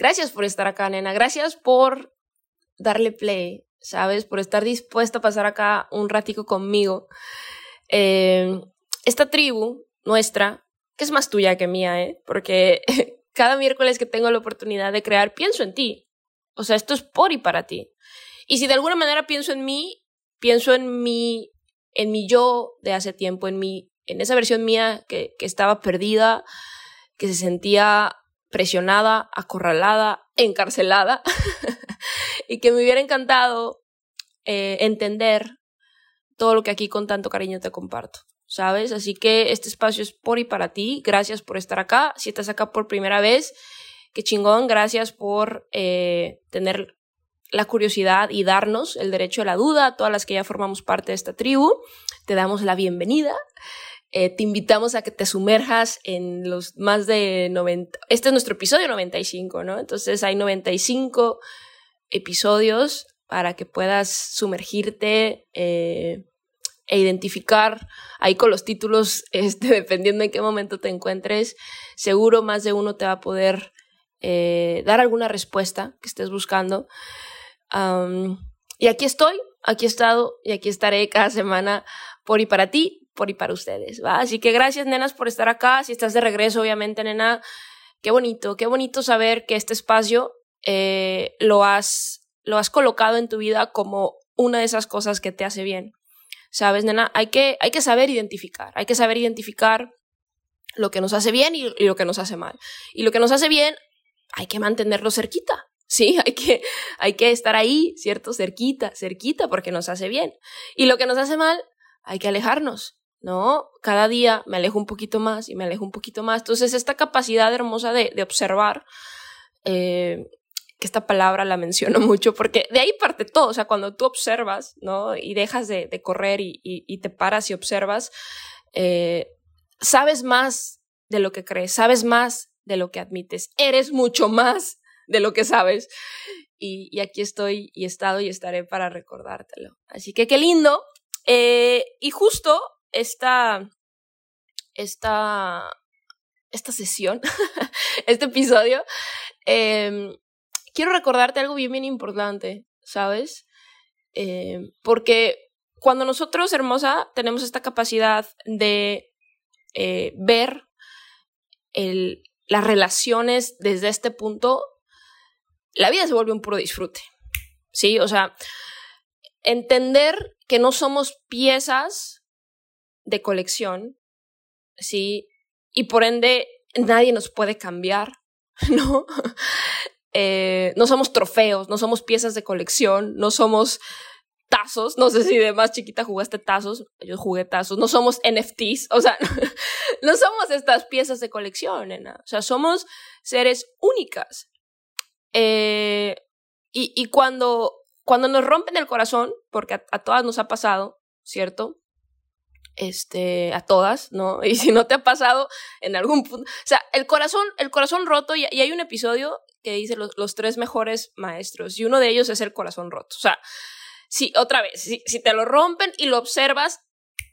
Gracias por estar acá, nena. Gracias por darle play, ¿sabes? Por estar dispuesta a pasar acá un ratico conmigo. Eh, esta tribu nuestra, que es más tuya que mía, ¿eh? Porque cada miércoles que tengo la oportunidad de crear, pienso en ti. O sea, esto es por y para ti. Y si de alguna manera pienso en mí, pienso en mi, en mi yo de hace tiempo, en mi, en esa versión mía que, que estaba perdida, que se sentía presionada, acorralada, encarcelada, y que me hubiera encantado eh, entender todo lo que aquí con tanto cariño te comparto, ¿sabes? Así que este espacio es por y para ti. Gracias por estar acá. Si estás acá por primera vez, qué chingón. Gracias por eh, tener la curiosidad y darnos el derecho a la duda todas las que ya formamos parte de esta tribu. Te damos la bienvenida. Eh, te invitamos a que te sumerjas en los más de 90. Este es nuestro episodio 95, ¿no? Entonces hay 95 episodios para que puedas sumergirte eh, e identificar ahí con los títulos, este, dependiendo en qué momento te encuentres. Seguro más de uno te va a poder eh, dar alguna respuesta que estés buscando. y aquí estoy, aquí he estado y aquí estaré cada semana por y para ti por y para ustedes, ¿va? Así que gracias, nenas, por estar acá. Si estás de regreso, obviamente, nena, qué bonito, qué bonito saber que este espacio eh, lo, has, lo has colocado en tu vida como una de esas cosas que te hace bien. ¿Sabes, nena? Hay que, hay que saber identificar, hay que saber identificar lo que nos hace bien y, y lo que nos hace mal. Y lo que nos hace bien, hay que mantenerlo cerquita, Sí, hay que, hay que estar ahí, ¿cierto? Cerquita, cerquita, porque nos hace bien. Y lo que nos hace mal, hay que alejarnos. ¿No? Cada día me alejo un poquito más y me alejo un poquito más. Entonces, esta capacidad hermosa de, de observar, eh, que esta palabra la menciono mucho porque de ahí parte todo, o sea, cuando tú observas, ¿no? Y dejas de, de correr y, y, te paras y observas, eh, sabes más de lo que crees, sabes más de lo que admites, eres mucho más de lo que sabes. Y, y aquí estoy y he estado y estaré para recordártelo. Así que qué lindo. Eh, y justo esta, esta, esta sesión, este episodio, eh, quiero recordarte algo bien, bien importante, ¿sabes? Eh, porque cuando nosotros, hermosa, tenemos esta capacidad de eh, ver el, las relaciones desde este punto, la vida se vuelve un puro disfrute. ¿Sí? O sea, entender que no somos piezas de colección, ¿sí? Y por ende nadie nos puede cambiar, ¿no? Eh, no somos trofeos, no somos piezas de colección, no somos tazos, no sé si de más chiquita jugaste tazos, yo jugué tazos, no somos NFTs, o sea, no somos estas piezas de colección, nena. o sea, somos seres únicas. Eh, y, y cuando, cuando nos rompen el corazón, porque a, a todas nos ha pasado, ¿cierto? Este, a todas, ¿no? Y si no te ha pasado en algún punto, o sea, el corazón, el corazón roto, y, hay un episodio que dice los, los, tres mejores maestros, y uno de ellos es el corazón roto. O sea, si, otra vez, si, si te lo rompen y lo observas,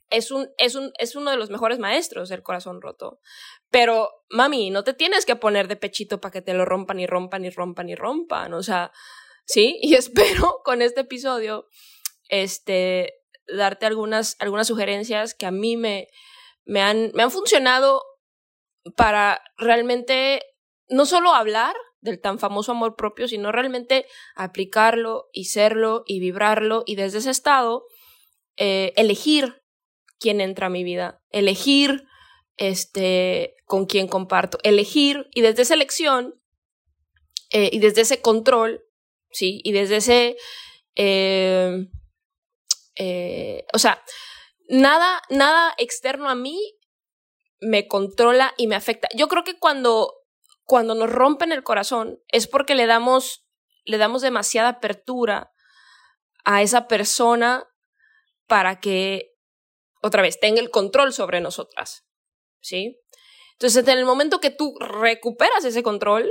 es, un, es, un, es uno de los mejores maestros el corazón roto. Pero, mami, no te tienes que poner de pechito para que te lo rompan y rompan y rompan y rompan. O sea, sí, y espero con este episodio, este, darte algunas, algunas sugerencias que a mí me, me, han, me han funcionado para realmente no solo hablar del tan famoso amor propio, sino realmente aplicarlo y serlo y vibrarlo y desde ese estado eh, elegir quién entra a mi vida, elegir este, con quién comparto, elegir y desde esa elección eh, y desde ese control, ¿sí? Y desde ese, eh, eh, o sea, nada, nada externo a mí me controla y me afecta. Yo creo que cuando, cuando nos rompen el corazón es porque le damos, le damos demasiada apertura a esa persona para que, otra vez, tenga el control sobre nosotras. ¿Sí? Entonces, en el momento que tú recuperas ese control,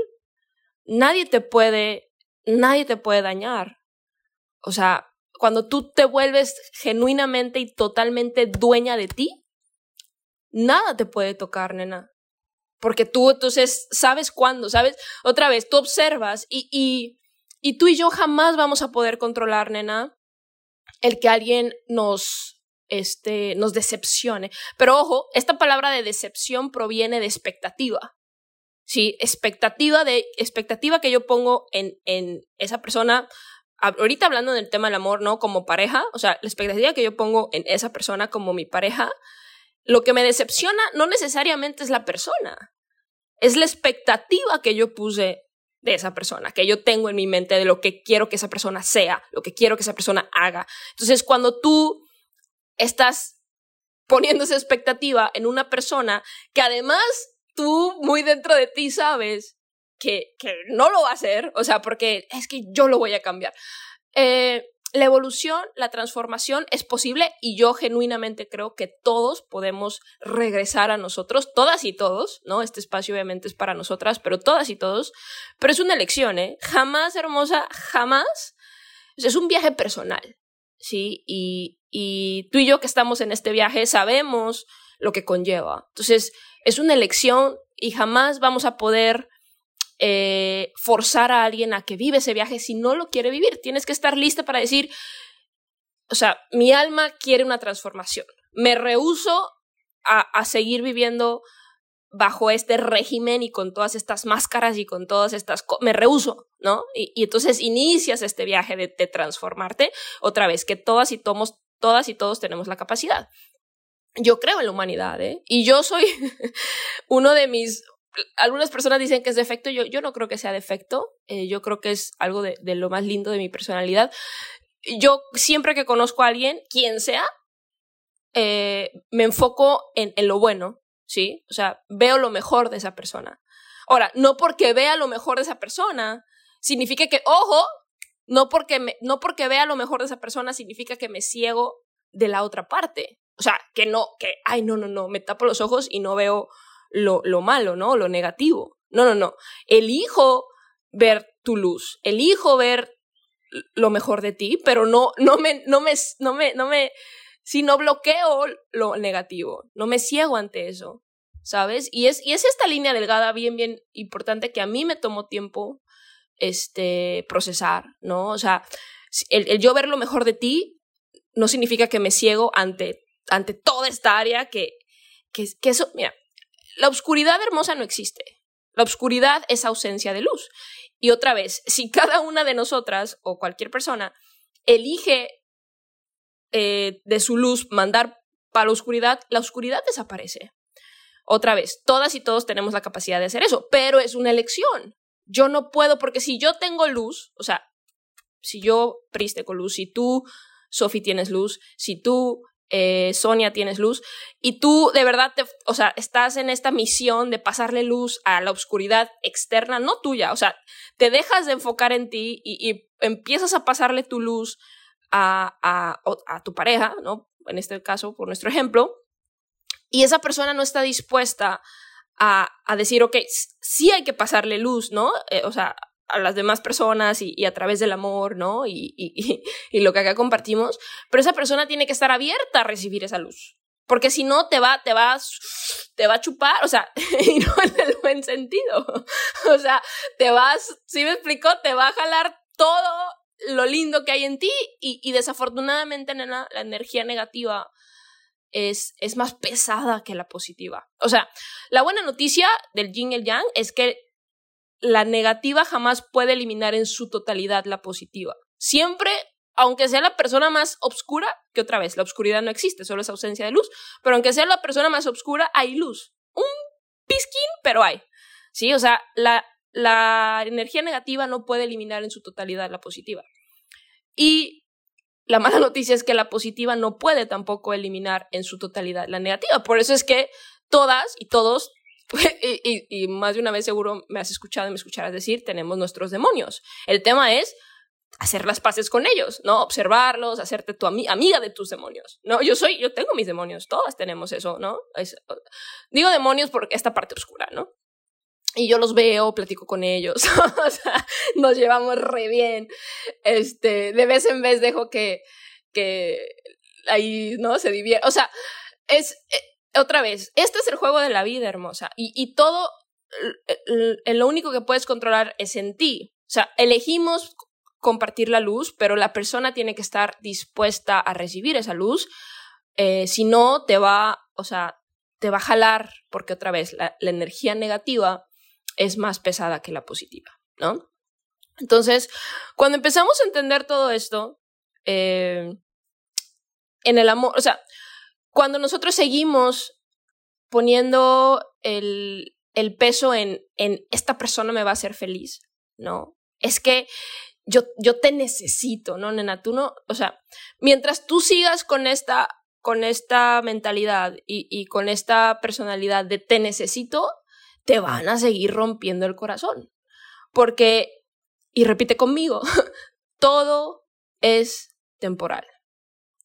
nadie te puede, nadie te puede dañar. O sea, cuando tú te vuelves genuinamente y totalmente dueña de ti, nada te puede tocar, nena. Porque tú entonces sabes cuándo, ¿sabes? Otra vez, tú observas y, y, y tú y yo jamás vamos a poder controlar, nena, el que alguien nos, este, nos decepcione. Pero ojo, esta palabra de decepción proviene de expectativa. Sí, expectativa de, expectativa que yo pongo en, en esa persona, ahorita hablando del tema del amor, ¿no? Como pareja, o sea, la expectativa que yo pongo en esa persona como mi pareja, lo que me decepciona no necesariamente es la persona, es la expectativa que yo puse de esa persona, que yo tengo en mi mente de lo que quiero que esa persona sea, lo que quiero que esa persona haga. Entonces, cuando tú estás poniendo esa expectativa en una persona que además tú muy dentro de ti sabes que, que no lo va a hacer, o sea, porque es que yo lo voy a cambiar. Eh, la evolución, la transformación es posible y yo genuinamente creo que todos podemos regresar a nosotros, todas y todos, ¿no? Este espacio obviamente es para nosotras, pero todas y todos, pero es una elección, ¿eh? Jamás, hermosa, jamás. Es un viaje personal, ¿sí? Y, y tú y yo que estamos en este viaje sabemos lo que conlleva. Entonces, es una elección y jamás vamos a poder eh, forzar a alguien a que vive ese viaje si no lo quiere vivir. Tienes que estar lista para decir, o sea, mi alma quiere una transformación. Me rehuso a, a seguir viviendo bajo este régimen y con todas estas máscaras y con todas estas me rehuso, ¿no? Y, y, entonces inicias este viaje de, de, transformarte otra vez, que todas y tomos, todas y todos tenemos la capacidad. Yo creo en la humanidad, ¿eh? Y yo soy uno de mis algunas personas dicen que es defecto, yo, yo no creo que sea defecto, eh, yo creo que es algo de, lo más lindo de mi personalidad. Yo siempre que conozco a alguien, quien sea, eh, me enfoco en, en, lo bueno, ¿sí? O sea, veo lo mejor de esa persona. Ahora, no porque vea lo mejor de esa persona, significa que, ojo, no porque, no porque vea lo mejor de esa persona significa que me ciego de la otra parte. O sea, que no, que, ay, no, no, no, me tapo los ojos y no veo lo, lo malo, ¿no? Lo negativo. No, no, no. Elijo ver tu luz, elijo ver lo mejor de ti, pero no, no me, no me, no me, no me, si no bloqueo lo negativo, no me ciego ante eso, ¿sabes? Y es, y es esta línea delgada bien, bien importante que a mí me tomó tiempo, este, procesar, ¿no? O sea, el, el yo ver lo mejor de ti no significa que me ciego ante, ante toda esta área que, que, que eso, mira, la oscuridad hermosa no existe. La oscuridad es ausencia de luz. Y otra vez, si cada una de nosotras o cualquier persona elige eh, de su luz mandar para la oscuridad, la oscuridad desaparece. Otra vez, todas y todos tenemos la capacidad de hacer eso, pero es una elección. Yo no puedo, porque si yo tengo luz, o sea, si yo priste con luz, si tú, Sophie, tienes luz, si tú, eh, Sonia, tienes luz, y tú de verdad, te, o sea, estás en esta misión de pasarle luz a la oscuridad externa, no tuya, o sea, te dejas de enfocar en ti y, empiezas a pasarle tu luz a, tu pareja, ¿no? En este caso, por nuestro ejemplo, y esa persona no está dispuesta a, a decir, ok, sí hay que pasarle luz, ¿no? Eh, o sea, a las demás personas y, a través del amor, ¿no? Y, y, y, lo que acá compartimos, pero esa persona tiene que estar abierta a recibir esa luz, porque si no te va, te va, te va a chupar, o sea, y no en el buen sentido, o sea, te vas, si ¿sí me explico, te va a jalar todo lo lindo que hay en ti y, y desafortunadamente nena, la energía negativa es, es más pesada que la positiva. O sea, la buena noticia del yin y el yang es que la negativa jamás puede eliminar en su totalidad la positiva. Siempre aunque sea la persona más oscura, que otra vez, la oscuridad no existe, solo es ausencia de luz, pero aunque sea la persona más oscura, hay luz. Un pisquín, pero hay. Sí, o sea, la, la energía negativa no puede eliminar en su totalidad la positiva. Y la mala noticia es que la positiva no puede tampoco eliminar en su totalidad la negativa. Por eso es que todas y todos, y, más de una vez seguro me has escuchado y me escucharás decir, tenemos nuestros demonios. El tema es hacer las paces con ellos, ¿no? Observarlos, hacerte tu amiga de tus demonios, ¿no? Yo soy, yo tengo mis demonios, todas tenemos eso, ¿no? digo demonios porque esta parte oscura, ¿no? Y yo los veo, platico con ellos, o nos llevamos re bien. Este, de vez en vez dejo que, que ahí, ¿no? Se divierta. O sea, es, eh, otra vez, este es el juego de la vida, hermosa. Y, y todo, lo único que puedes controlar es en ti. O sea, elegimos compartir la luz, pero la persona tiene que estar dispuesta a recibir esa luz. Eh, si no, te va, o sea, te va a jalar, porque otra vez, la, la energía negativa es más pesada que la positiva, ¿no? Entonces, cuando empezamos a entender todo esto, eh, en el amor, o sea, cuando nosotros seguimos poniendo el, peso en, esta persona me va a hacer feliz, ¿no? Es que yo, te necesito, ¿no, nena? Tú no, o sea, mientras tú sigas con esta, con esta mentalidad y con esta personalidad de te necesito, te van a seguir rompiendo el corazón. Porque, y repite conmigo, todo es temporal.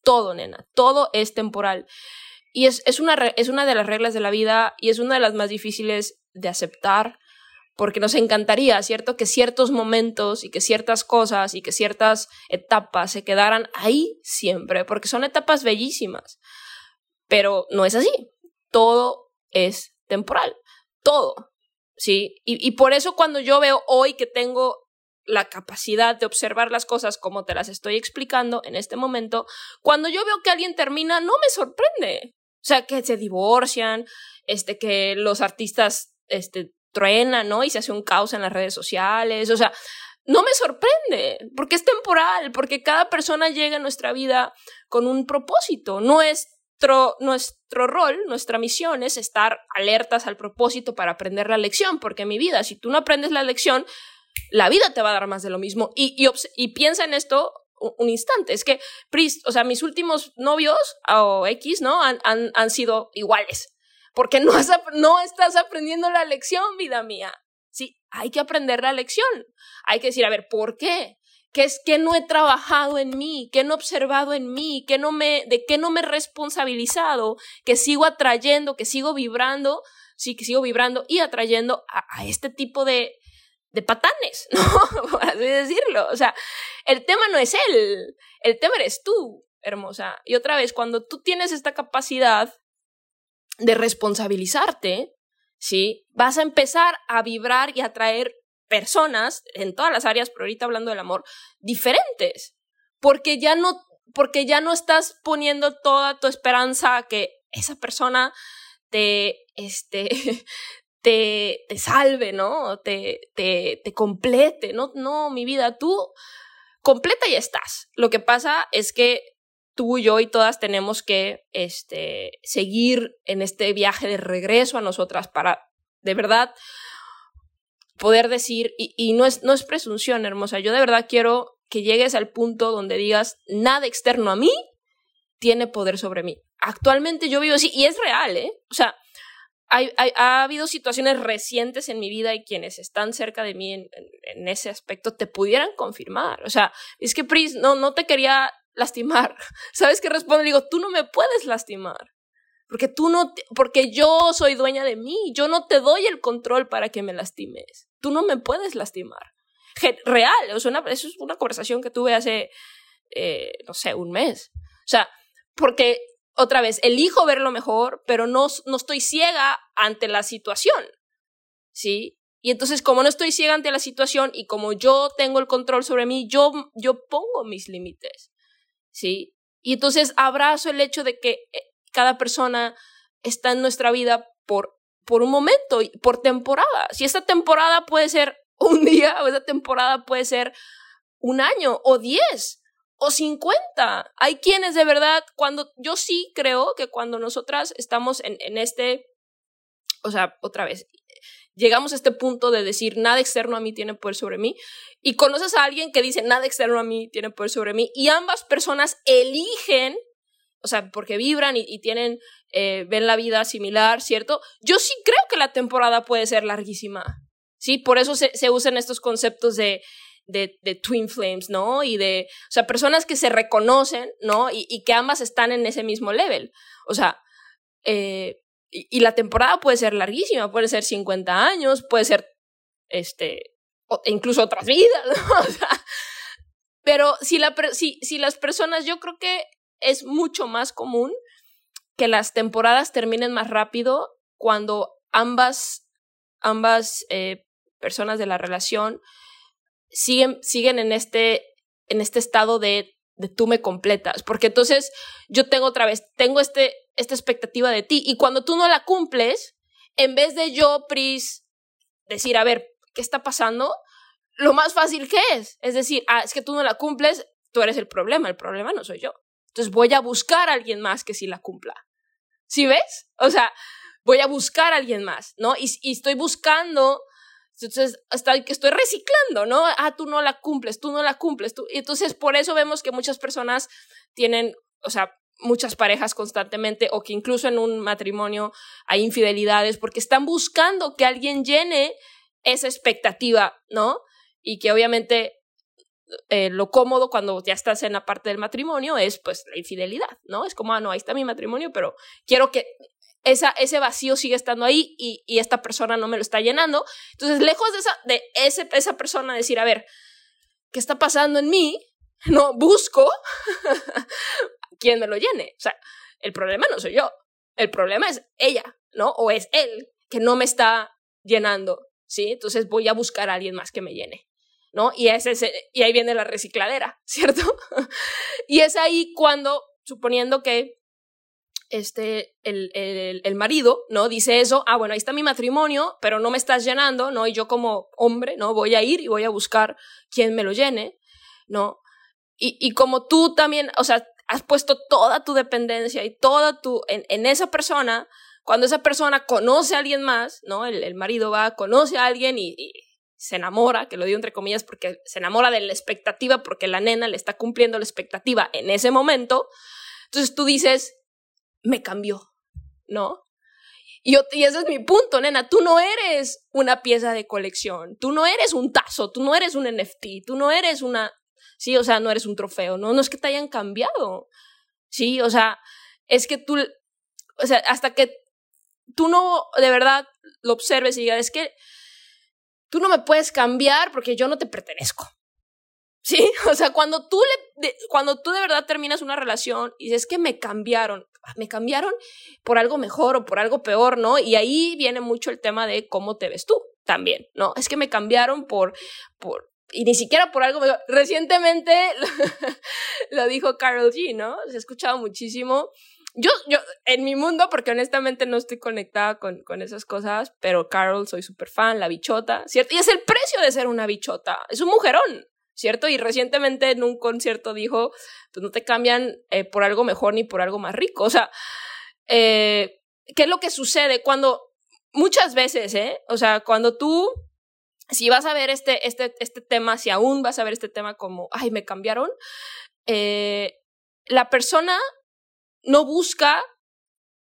Todo, nena, todo es temporal. Y es, es, una, es una de las reglas de la vida y es una de las más difíciles de aceptar porque nos encantaría, ¿cierto? Que ciertos momentos y que ciertas cosas y que ciertas etapas se quedaran ahí siempre, porque son etapas bellísimas. Pero no es así. Todo es temporal todo, ¿sí? Y, por eso cuando yo veo hoy que tengo la capacidad de observar las cosas como te las estoy explicando en este momento, cuando yo veo que alguien termina, no me sorprende. O sea, que se divorcian, este, que los artistas, este, truenan, ¿no? Y se hace un caos en las redes sociales, o sea, no me sorprende, porque es temporal, porque cada persona llega a nuestra vida con un propósito, es nuestro, rol, nuestra misión es estar alertas al propósito para aprender la lección, porque en mi vida, si tú no aprendes la lección, la vida te va a dar más de lo mismo. Y, y, piensa en esto un, instante, es que, o sea, mis últimos novios o X, ¿no? Han, han, sido iguales, porque no, no estás aprendiendo la lección, vida mía. Sí, hay que aprender la lección. Hay que decir, a ver, ¿por qué? ¿Qué es que no he trabajado en mí? ¿Qué no he observado en mí? ¿Qué no me, ¿De qué no me he responsabilizado? Que sigo atrayendo, que sigo vibrando, sí, que sigo vibrando y atrayendo a, este tipo de, de patanes, ¿no? Por así decirlo. O sea, el tema no es él, el tema eres tú, hermosa. Y otra vez, cuando tú tienes esta capacidad de responsabilizarte, ¿sí? Vas a empezar a vibrar y atraer personas en todas las áreas, pero ahorita hablando del amor, diferentes, porque ya no, porque ya no estás poniendo toda tu esperanza a que esa persona te, este, te, te salve, ¿no? Te, te, te complete, ¿no? No, mi vida, tú completa y estás. Lo que pasa es que tú, yo y todas tenemos que este, seguir en este viaje de regreso a nosotras para, de verdad, poder decir, y, no, es, no es presunción, hermosa, yo de verdad quiero que llegues al punto donde digas, nada externo a mí tiene poder sobre mí. Actualmente yo vivo así, y es real, ¿eh? O sea, ha habido situaciones recientes en mi vida y quienes están cerca de mí en, en, ese aspecto te pudieran confirmar. O sea, es que Pris, no, no te quería lastimar. ¿Sabes qué responde? Digo, tú no me puedes lastimar porque tú no, porque yo soy dueña de mí, yo no te doy el control para que me lastimes, tú no me puedes lastimar. Real, o sea, eso es una conversación que tuve hace, eh, no sé, un mes. O sea, porque otra vez, elijo ver lo mejor, pero no, no estoy ciega ante la situación, ¿sí? Y entonces, como no estoy ciega ante la situación y como yo tengo el control sobre mí, yo, yo pongo mis límites, ¿sí? Y entonces abrazo el hecho de que eh, cada persona está en nuestra vida por, por un momento, por temporada. Si esta temporada puede ser un día o esta temporada puede ser un año o diez o 50. Hay quienes de verdad, cuando yo sí creo que cuando nosotras estamos en, en este, o sea, otra vez, llegamos a este punto de decir nada externo a mí tiene poder sobre mí y conoces a alguien que dice nada externo a mí tiene poder sobre mí y ambas personas eligen, o sea, porque vibran y, tienen, eh, ven la vida similar, ¿cierto? Yo sí creo que la temporada puede ser larguísima, ¿sí? Por eso se, se usan estos conceptos de, de, de, twin flames, ¿no? Y de, o sea, personas que se reconocen, ¿no? Y, y que ambas están en ese mismo level. O sea, eh, y, la temporada puede ser larguísima, puede ser 50 años, puede ser, este, incluso otras vidas, ¿no? O sea, pero si, la, si, si las personas, yo creo que es mucho más común que las temporadas terminen más rápido cuando ambas, ambas eh, personas de la relación siguen, siguen en, este, en este estado de, tú me completas. Porque entonces yo tengo otra vez, tengo este, esta expectativa de ti. Y cuando tú no la cumples, en vez de yo, Pris, decir, a ver, ¿qué está pasando? Lo más fácil que es, es decir, ah, es que tú no la cumples, tú eres el problema, el problema no soy yo. Entonces voy a buscar a alguien más que sí la cumpla. ¿Sí ves? O sea, voy a buscar a alguien más, ¿no? Y estoy buscando, entonces estoy, estoy reciclando, ¿no? Ah, tú no la cumples, tú no la cumples. Tú. Entonces por eso vemos que muchas personas tienen, o sea, muchas parejas constantemente o que incluso en un matrimonio hay infidelidades porque están buscando que alguien llene esa expectativa, ¿no? Y que obviamente eh, lo cómodo cuando ya estás en la parte del matrimonio es pues la infidelidad, ¿no? Es como, ah, no, ahí está mi matrimonio, pero quiero que esa, ese vacío sigue estando ahí y, y esta persona no me lo está llenando. Entonces, lejos de esa, de ese, esa persona decir, a ver, ¿qué está pasando en mí? No, busco quien me lo llene. O sea, el problema no soy yo, el problema es ella, ¿no? O es él que no me está llenando, ¿sí? Entonces voy a buscar a alguien más que me llene, ¿no? Y, es ese, y ahí viene la recicladera, ¿cierto? y es ahí cuando, suponiendo que este, el, el, el, marido, ¿no? Dice eso, ah, bueno, ahí está mi matrimonio, pero no me estás llenando, ¿no? Y yo como hombre, ¿no? Voy a ir y voy a buscar quien me lo llene, ¿no? Y, y como tú también, o sea, has puesto toda tu dependencia y toda tu en, en esa persona, cuando esa persona conoce a alguien más, ¿no? El, el marido va, conoce a alguien y, y, se enamora, que lo digo entre comillas porque se enamora de la expectativa porque la nena le está cumpliendo la expectativa en ese momento. Entonces tú dices, me cambió, ¿no? Y, y, ese es mi punto, nena. Tú no eres una pieza de colección. Tú no eres un tazo. Tú no eres un NFT. Tú no eres una Sí, o sea, no eres un trofeo, no, no es que te hayan cambiado. Sí, o sea, es que tú, o sea, hasta que tú no de verdad lo observes y digas, es que tú no me puedes cambiar porque yo no te pertenezco. Sí, o sea, cuando tú le, de, cuando tú de verdad terminas una relación y dices que me cambiaron, me cambiaron por algo mejor o por algo peor, ¿no? Y ahí viene mucho el tema de cómo te ves tú también, ¿no? Es que me cambiaron por, por, y ni siquiera por algo Recientemente lo dijo Carol G, ¿no? Se ha escuchado muchísimo. Yo, yo, en mi mundo, porque honestamente no estoy conectada con, con esas cosas, pero Carol soy súper fan, la bichota, ¿cierto? Y es el precio de ser una bichota. Es un mujerón, ¿cierto? Y recientemente en un concierto dijo, pues no te cambian eh, por algo mejor ni por algo más rico. O sea, eh, ¿qué es lo que sucede cuando muchas veces, eh? O sea, cuando tú si vas a ver este, este, este tema, si aún vas a ver este tema como, ay, me cambiaron, eh, la persona no busca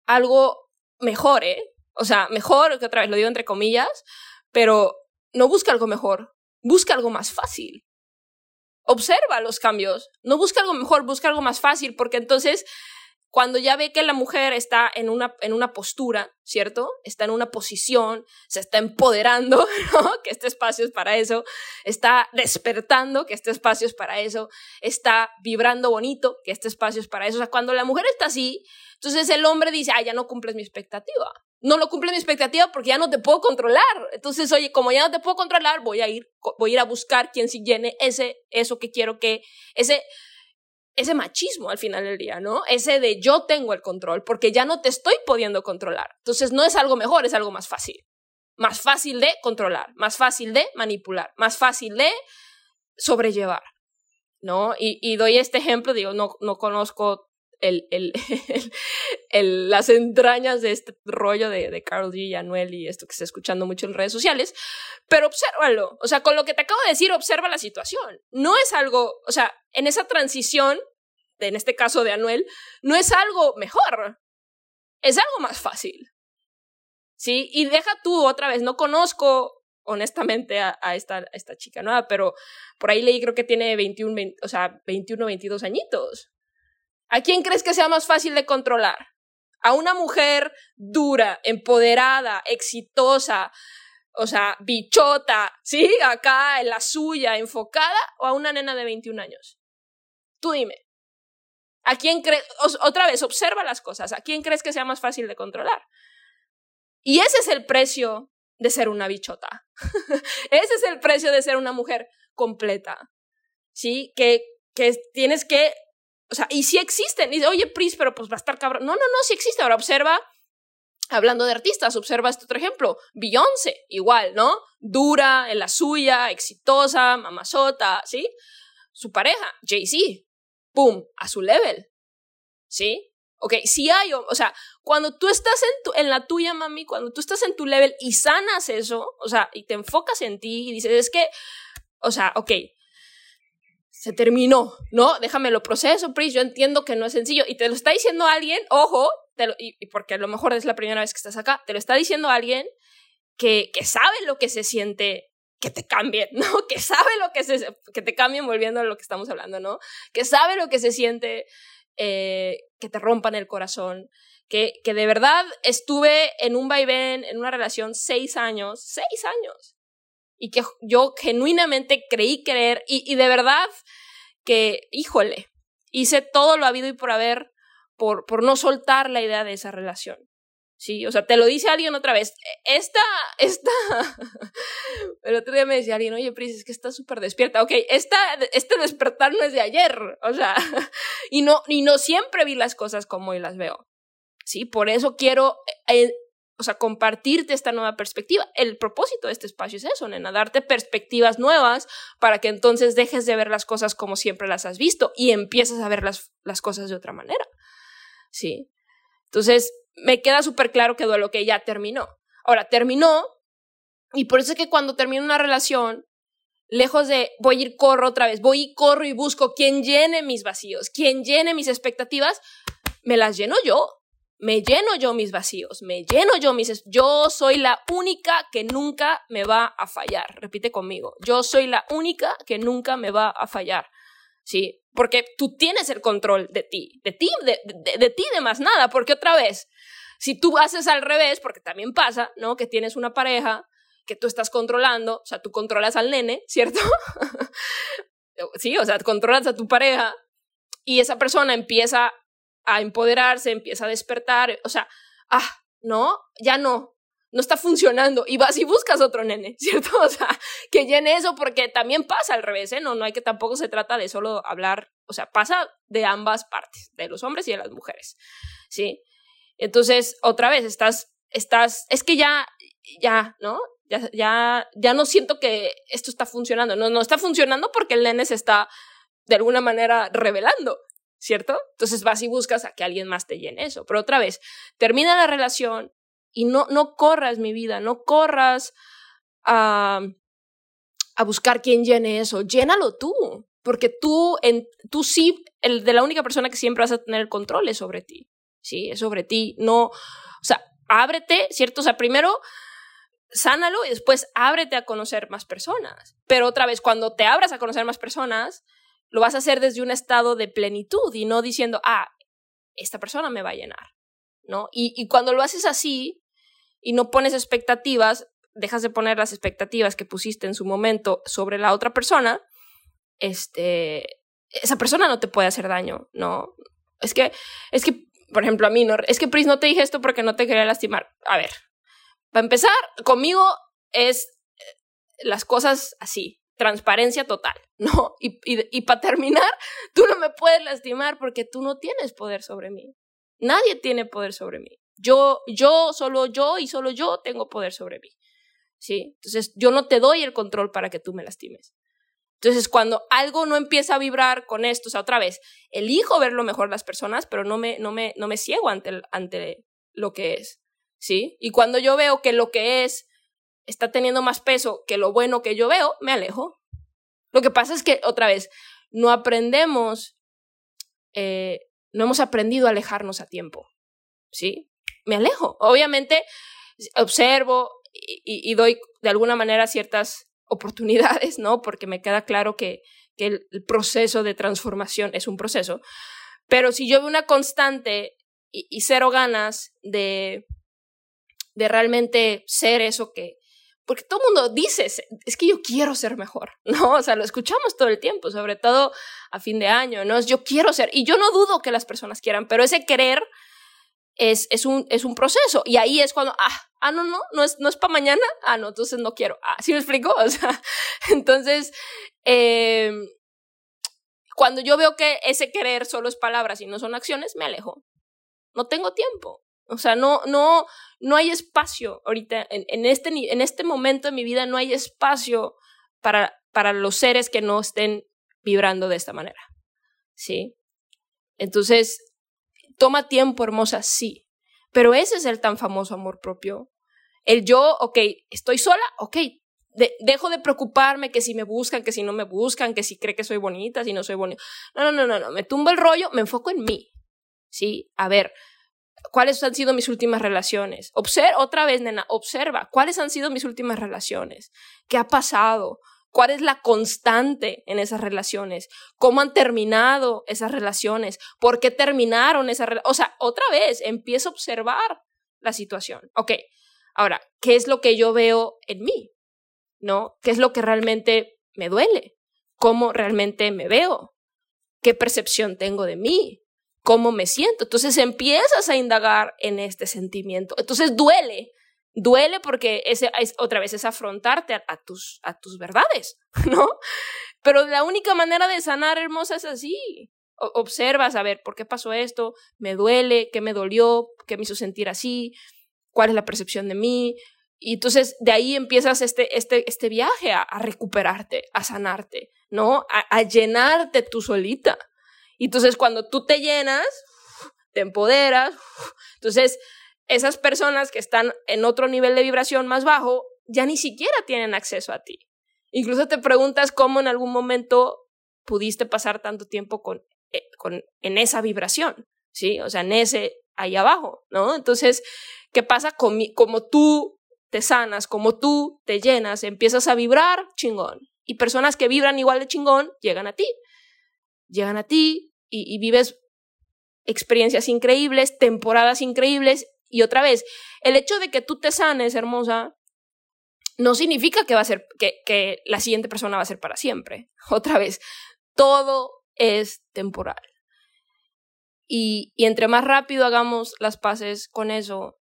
algo mejor, ¿eh? O sea, mejor, que otra vez lo digo entre comillas, pero no busca algo mejor, busca algo más fácil. Observa los cambios, no busca algo mejor, busca algo más fácil, porque entonces cuando ya ve que la mujer está en una, en una postura, ¿cierto? Está en una posición, se está empoderando, ¿no? Que este espacio es para eso, está despertando, que este espacio es para eso, está vibrando bonito, que este espacio es para eso. O sea, cuando la mujer está así, entonces el hombre dice, ah, ya no cumples mi expectativa. No lo cumple mi expectativa porque ya no te puedo controlar. Entonces, oye, como ya no te puedo controlar, voy a ir, voy a ir a buscar quien sí llene ese, eso que quiero que, ese, ese machismo al final del día, ¿no? Ese de yo tengo el control porque ya no te estoy pudiendo controlar. Entonces no es algo mejor, es algo más fácil. Más fácil de controlar, más fácil de manipular, más fácil de sobrellevar. ¿no? Y, y doy este ejemplo, digo, no, no conozco el, el, el, las entrañas de este rollo de, de Carol G y Anuel y esto que está escuchando mucho en redes sociales, pero obsérvalo. O sea, con lo que te acabo de decir, observa la situación. No es algo, o sea, en esa transición, en este caso de Anuel, no es algo mejor, es algo más fácil. ¿Sí? Y deja tú otra vez, no conozco honestamente a, esta, esta chica nueva, pero por ahí leí creo que tiene 21, o sea, 21, 22 añitos. ¿A quién crees que sea más fácil de controlar? ¿A una mujer dura, empoderada, exitosa, o sea, bichota, ¿sí? Acá en la suya, enfocada, o a una nena de 21 años? Tú dime. ¿A quién crees? Otra vez, observa las cosas. ¿A quién crees que sea más fácil de controlar? Y ese es el precio de ser una bichota. ese es el precio de ser una mujer completa. ¿Sí? Que, que tienes que o sea, y si existen. Y dice, oye, Pris, pero pues va a estar cabrón. No, no, no, sí existe. Ahora observa, hablando de artistas, observa este otro ejemplo. Beyoncé, igual, ¿no? Dura, en la suya, exitosa, mamazota, ¿sí? Su pareja, Jay-Z, ¡pum! A su level, ¿sí? Ok, si hay, o sea, cuando tú estás en, tu, en la tuya, mami, cuando tú estás en tu level y sanas eso, o sea, y te enfocas en ti y dices, es que, o sea, ok, se terminó, ¿no? Déjame lo proceso, Pris, yo entiendo que no es sencillo. Y te lo está diciendo alguien, ojo, y, porque a lo mejor es la primera vez que estás acá, te lo está diciendo alguien que, que sabe lo que se siente que te cambien, ¿no? Que sabe lo que se, que te cambien volviendo a lo que estamos hablando, ¿no? Que sabe lo que se siente eh, que te rompan el corazón, que, que de verdad estuve en un vaivén, en una relación seis años, seis años, y que yo genuinamente creí creer y, de verdad que, híjole, hice todo lo habido y por haber por, por no soltar la idea de esa relación. Sí, o sea, te lo dice alguien otra vez. Esta, esta, el otro día me decía alguien, oye, Pris, es que está súper despierta. Ok, esta, este despertar no es de ayer, o sea, y no, y no siempre vi las cosas como hoy las veo. Sí, por eso quiero eh, o sea, compartirte esta nueva perspectiva. El propósito de este espacio es eso, nena, darte perspectivas nuevas para que entonces dejes de ver las cosas como siempre las has visto y empieces a ver las, las cosas de otra manera. ¿Sí? Entonces, me queda súper claro que duelo que ya terminó. Ahora, terminó y por eso es que cuando termino una relación, lejos de voy a ir corro otra vez, voy y corro y busco quien llene mis vacíos, quien llene mis expectativas, me las lleno yo me lleno yo mis vacíos, me lleno yo mis... Yo soy la única que nunca me va a fallar. Repite conmigo. Yo soy la única que nunca me va a fallar. ¿Sí? Porque tú tienes el control de ti, de ti, de, de, ti, de más nada. Porque otra vez, si tú haces al revés, porque también pasa, ¿no? Que tienes una pareja que tú estás controlando, o sea, tú controlas al nene, ¿cierto? sí, o sea, controlas a tu pareja y esa persona empieza a empoderarse, empieza a despertar, o sea, ah, no, ya no, no está funcionando y vas y buscas otro nene, ¿cierto? O sea, que llene eso porque también pasa al revés, ¿eh? No, no hay que tampoco se trata de solo hablar, o sea, pasa de ambas partes, de los hombres y de las mujeres, ¿sí? Entonces, otra vez, estás, estás, es que ya, ya, ¿no? Ya, ya, ya no siento que esto está funcionando, no, no está funcionando porque el nene se está de alguna manera revelando, ¿cierto? Entonces vas y buscas a que alguien más te llene eso. Pero otra vez, termina la relación y no, no corras mi vida, no corras a, a buscar quién llene eso, llénalo tú, porque tú, en, tú sí, el de la única persona que siempre vas a tener el control es sobre ti, ¿sí? Es sobre ti, no, o sea, ábrete, ¿cierto? O sea, primero sánalo y después ábrete a conocer más personas. Pero otra vez, cuando te abras a conocer más personas, lo vas a hacer desde un estado de plenitud y no diciendo, ah, esta persona me va a llenar, ¿no? Y, y cuando lo haces así y no pones expectativas, dejas de poner las expectativas que pusiste en su momento sobre la otra persona, este, esa persona no te puede hacer daño, ¿no? Es que, es que, por ejemplo, a mí, no, es que Pris no te dije esto porque no te quería lastimar. A ver, para empezar, conmigo es eh, las cosas así, transparencia total, ¿no? Y, y, para terminar, tú no me puedes lastimar porque tú no tienes poder sobre mí. Nadie tiene poder sobre mí. Yo, yo, solo yo y solo yo tengo poder sobre mí. ¿Sí? Entonces, yo no te doy el control para que tú me lastimes. Entonces, cuando algo no empieza a vibrar con esto, o sea, otra vez, elijo ver lo mejor las personas, pero no me, no me, no me ciego ante, ante lo que es, ¿sí? Y cuando yo veo que lo que es está teniendo más peso que lo bueno que yo veo, me alejo. Lo que pasa es que, otra vez, no aprendemos, eh, no hemos aprendido a alejarnos a tiempo, ¿sí? Me alejo. Obviamente, observo y, y doy de alguna manera ciertas oportunidades, ¿no? Porque me queda claro que, que el, proceso de transformación es un proceso. Pero si yo veo una constante y, cero ganas de, de realmente ser eso que, porque todo el mundo dice, es que yo quiero ser mejor, ¿no? O sea, lo escuchamos todo el tiempo, sobre todo a fin de año, ¿no? Es yo quiero ser, y yo no dudo que las personas quieran, pero ese querer es, es, un, es un proceso. Y ahí es cuando, ah, ah, no, no, no es, no es para mañana, ah, no, entonces no quiero. Ah, ¿sí me explico? O sea, entonces, eh, cuando yo veo que ese querer solo es palabras y no son acciones, me alejo. No tengo tiempo. O sea, no, no, no hay espacio ahorita, en, este, en este momento de mi vida no hay espacio para, para los seres que no estén vibrando de esta manera. ¿Sí? Entonces, Toma tiempo, hermosa, sí. Pero ese es el tan famoso amor propio. El yo, ok, estoy sola, ok, dejo de preocuparme que si me buscan, que si no me buscan, que si cree que soy bonita, si no soy bonita. No, no, no, no, no, me tumbo el rollo, me enfoco en mí. Sí, a ver, ¿cuáles han sido mis últimas relaciones? Observa, otra vez, nena, observa, ¿cuáles han sido mis últimas relaciones? ¿Qué ha pasado? ¿Cuál es la constante en esas relaciones? ¿Cómo han terminado esas relaciones? ¿Por qué terminaron esas relaciones? O sea, otra vez, empiezo a observar la situación. Ok, ahora, ¿qué es lo que yo veo en mí? ¿No? ¿Qué es lo que realmente me duele? ¿Cómo realmente me veo? ¿Qué percepción tengo de mí? ¿Cómo me siento? Entonces empiezas a indagar en este sentimiento. Entonces duele duele porque es, es otra vez es afrontarte a, tus, a tus verdades, ¿no? Pero la única manera de sanar, hermosa, es así. observas, a ver, ¿por qué pasó esto? ¿Me duele? ¿Qué me dolió? ¿Qué me hizo sentir así? ¿Cuál es la percepción de mí? Y entonces de ahí empiezas este, este, este viaje a, recuperarte, a sanarte, ¿no? A, a llenarte tú solita. Y entonces cuando tú te llenas, te empoderas, entonces esas personas que están en otro nivel de vibración más bajo ya ni siquiera tienen acceso a ti. Incluso te preguntas cómo en algún momento pudiste pasar tanto tiempo con, eh, con, en esa vibración, ¿sí? O sea, en ese ahí abajo, ¿no? Entonces, ¿qué pasa? como tú te sanas, como tú te llenas, empiezas a vibrar chingón. Y personas que vibran igual de chingón llegan a ti. Llegan a ti y, vives experiencias increíbles, temporadas increíbles y otra vez, el hecho de que tú te sanes, hermosa, no significa que va a ser, que, la siguiente persona va a ser para siempre. Otra vez, todo es temporal. Y, entre más rápido hagamos las paces con eso,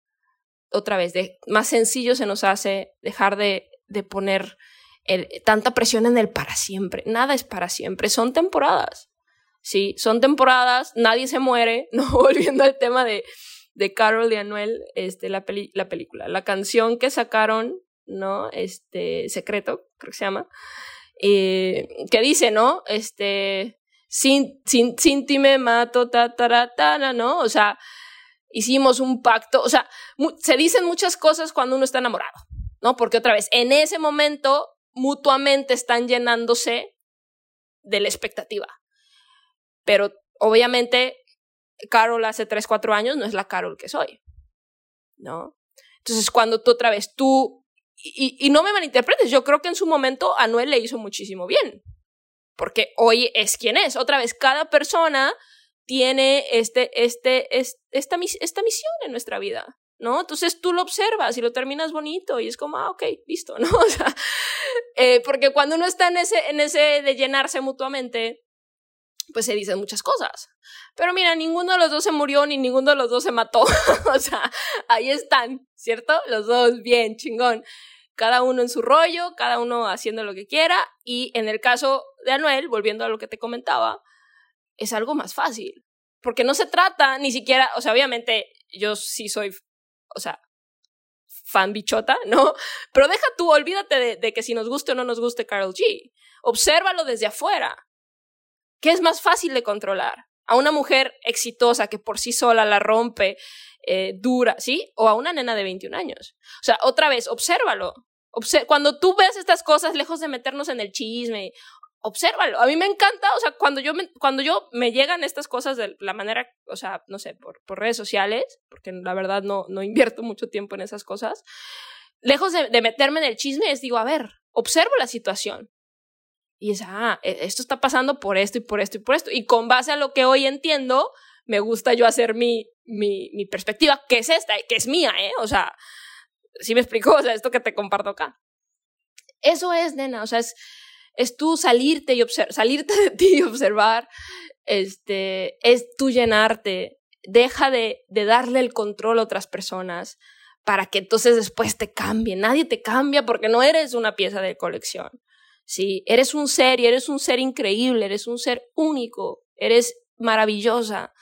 otra vez, más sencillo se nos hace dejar de, de poner tanta presión en el para siempre. Nada es para siempre, son temporadas. Sí, son temporadas, nadie se muere, ¿no? Volviendo al tema de, de Carol y Anuel, este, la, la película, la canción que sacaron, ¿no? Este, Secreto, creo que se llama, eh, que dice, ¿no? Este, sin, sin, sin ti me mato, ta, ta, ¿no? O sea, hicimos un pacto, o sea, se dicen muchas cosas cuando uno está enamorado, ¿no? Porque otra vez, en ese momento, mutuamente están llenándose de la expectativa. Pero obviamente Carol hace 3, 4 años no es la Carol que soy, ¿no? Entonces, cuando tú otra vez, tú, y, y no me malinterpretes, yo creo que en su momento Anuel le hizo muchísimo bien, porque hoy es quien es. Otra vez, cada persona tiene este, este, esta, esta misión en nuestra vida, ¿no? Entonces tú lo observas y lo terminas bonito y es como, ah, ok, listo, ¿no? O sea, eh, porque cuando uno está en ese, en ese de llenarse mutuamente, pues se dicen muchas cosas. Pero mira, ninguno de los dos se murió ni ninguno de los dos se mató. o sea, ahí están, ¿cierto? Los dos bien, chingón. Cada uno en su rollo, cada uno haciendo lo que quiera. Y en el caso de Anuel, volviendo a lo que te comentaba, es algo más fácil. Porque no se trata ni siquiera, o sea, obviamente yo sí soy, o sea, fan bichota, ¿no? Pero deja tú, olvídate de, de, que si nos guste o no nos guste Carol G. Obsérvalo desde afuera. ¿Qué es más fácil de controlar? A una mujer exitosa que por sí sola la rompe, eh, dura, ¿sí? O a una nena de 21 años. O sea, otra vez, obsérvalo. cuando tú ves estas cosas, lejos de meternos en el chisme, obsérvalo. A mí me encanta, o sea, cuando yo me, cuando yo me llegan estas cosas de la manera, o sea, no sé, por, por redes sociales, porque la verdad no, no invierto mucho tiempo en esas cosas, lejos de, de meterme en el chisme, es digo, a ver, observo la situación. Y es, ah, e, esto está pasando por esto y por esto y por esto. Y con base a lo que hoy entiendo, me gusta yo hacer mi, mi, mi perspectiva, que es esta, que es mía, ¿eh? O sea, si me explico, o sea, esto que te comparto acá. Eso es, nena, o sea, es, es tú salirte, y salirte de ti y observar, este, es tú llenarte. Deja de, de darle el control a otras personas para que entonces después te cambie. Nadie te cambia porque no eres una pieza de colección. ¿Sí? Eres un ser y eres un ser increíble, eres un ser único, eres maravillosa.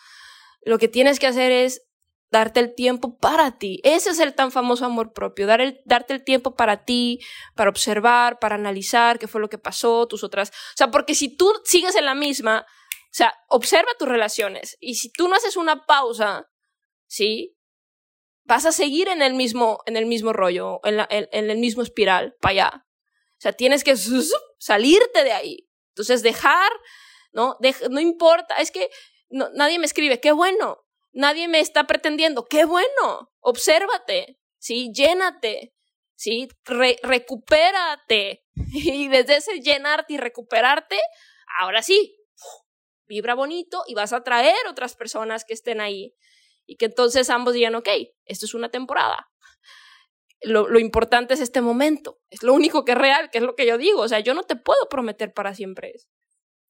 Lo que tienes que hacer es darte el tiempo para ti. Ese es el tan famoso amor propio, dar el, darte el tiempo para ti, para observar, para analizar qué fue lo que pasó, tus otras... O sea, porque si tú sigues en la misma, o sea, observa tus relaciones y si tú no haces una pausa, ¿sí? Vas a seguir en el mismo, en el mismo rollo, en, en el mismo espiral, para allá. O sea, tienes que salirte de ahí. Entonces, dejar, ¿no? no importa, es que nadie me escribe, qué bueno. Nadie me está pretendiendo, qué bueno. Obsérvate, ¿sí? Llénate, ¿sí? recupérate. Y desde ese llenarte y recuperarte, ahora sí, vibra bonito y vas a traer otras personas que estén ahí. Y que entonces ambos digan, ok, esto es una temporada lo, importante es este momento. Es lo único que es real, que es lo que yo digo. O sea, yo no te puedo prometer para siempre.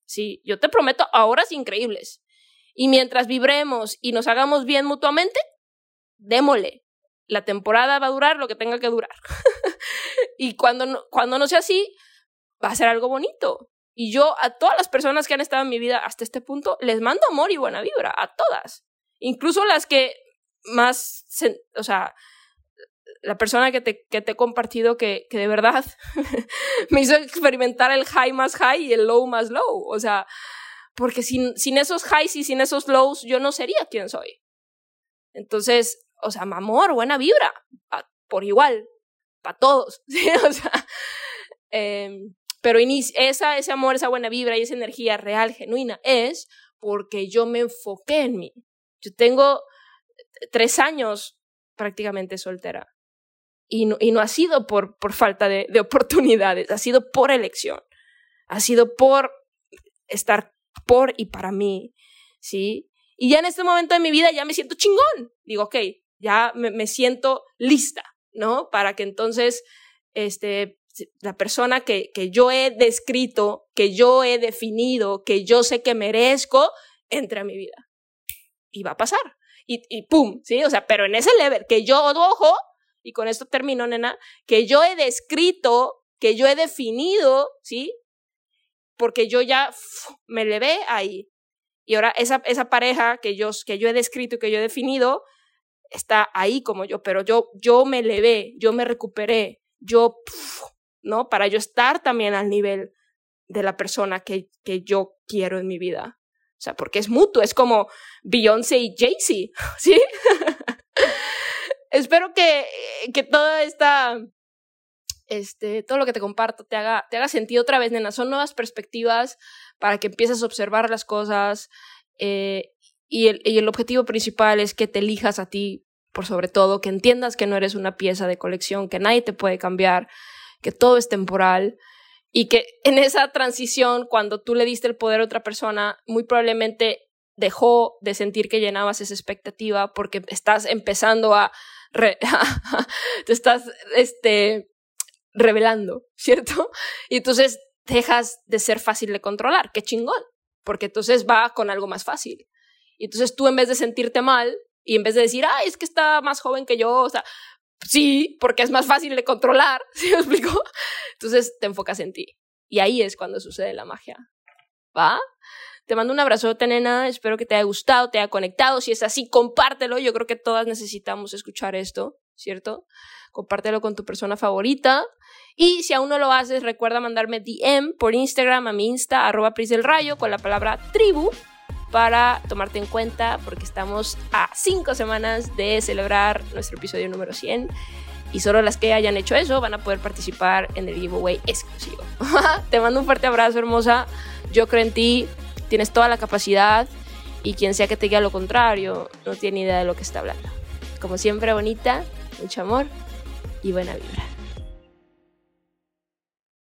Sí, yo te prometo a horas increíbles. Y mientras vibremos y nos hagamos bien mutuamente, démosle. La temporada va a durar lo que tenga que durar. y cuando no, cuando no sea así, va a ser algo bonito. Y yo a todas las personas que han estado en mi vida hasta este punto, les mando amor y buena vibra, a todas. Incluso las que más, o sea, la persona que te, que te he compartido que, que de verdad me hizo experimentar el high más high y el low más low. O sea, porque sin, sin esos highs y sin esos lows yo no sería quien soy. Entonces, o sea, amor, buena vibra, por igual, para todos. Em, pero esa, ese amor, esa buena vibra y esa energía real, genuina, es porque yo me enfoqué en mí. Yo tengo tres años prácticamente soltera y no, y no ha sido por, por falta de, de, oportunidades, ha sido por elección, ha sido por estar por y para mí, ¿sí? Y ya en este momento de mi vida ya me siento chingón. Digo, ok, ya me, me siento lista, ¿no? Para que entonces este, la persona que, que yo he descrito, que yo he definido, que yo sé que merezco, entre a mi vida. Y va a pasar. Y, y pum, ¿sí? O sea, pero en ese level que yo, ojo, y con esto termino, nena, que yo he descrito, que yo he definido, ¿sí? Porque yo ya me levé ahí. Y ahora esa, esa pareja que yo, que yo he descrito y que yo he definido está ahí como yo, pero yo, yo me levé, yo me recuperé, yo, ¿no? Para yo estar también al nivel de la persona que, que yo quiero en mi vida. O sea, porque es mutuo, es como Beyoncé y Jay-Z, ¿sí? Espero que, que toda esta, este, todo lo que te comparto te haga, te haga sentido otra vez, nena. Son nuevas perspectivas para que empieces a observar las cosas. Eh, y, el, y el objetivo principal es que te elijas a ti, por sobre todo, que entiendas que no eres una pieza de colección, que nadie te puede cambiar, que todo es temporal y que en esa transición, cuando tú le diste el poder a otra persona, muy probablemente dejó de sentir que llenabas esa expectativa porque estás empezando a te estás este, revelando, ¿cierto? Y entonces dejas de ser fácil de controlar, qué chingón, porque entonces va con algo más fácil. Y entonces tú en vez de sentirte mal y en vez de decir, ay, es que está más joven que yo, o sea, sí, porque es más fácil de controlar, ¿sí me explico? Entonces te enfocas en ti. Y ahí es cuando sucede la magia. ¿Va? Te mando un abrazote, nena. Espero que te haya gustado, te haya conectado. Si es así, compártelo. Yo creo que todas necesitamos escuchar esto. ¿cierto? Compártelo con tu persona favorita. Y si aún no lo haces, recuerda mandarme DM por Instagram a mi Insta, arroba Pris del Rayo, con la palabra tribu para tomarte en cuenta porque estamos a cinco semanas de celebrar nuestro episodio número 100 y solo las que hayan hecho eso van a poder participar en el giveaway exclusivo. Te mando un fuerte abrazo, hermosa. Yo creo en ti, tienes toda la capacidad y quien sea que te diga lo contrario no tiene idea de lo que está hablando. Como siempre, bonita, mucho amor y buena vibra.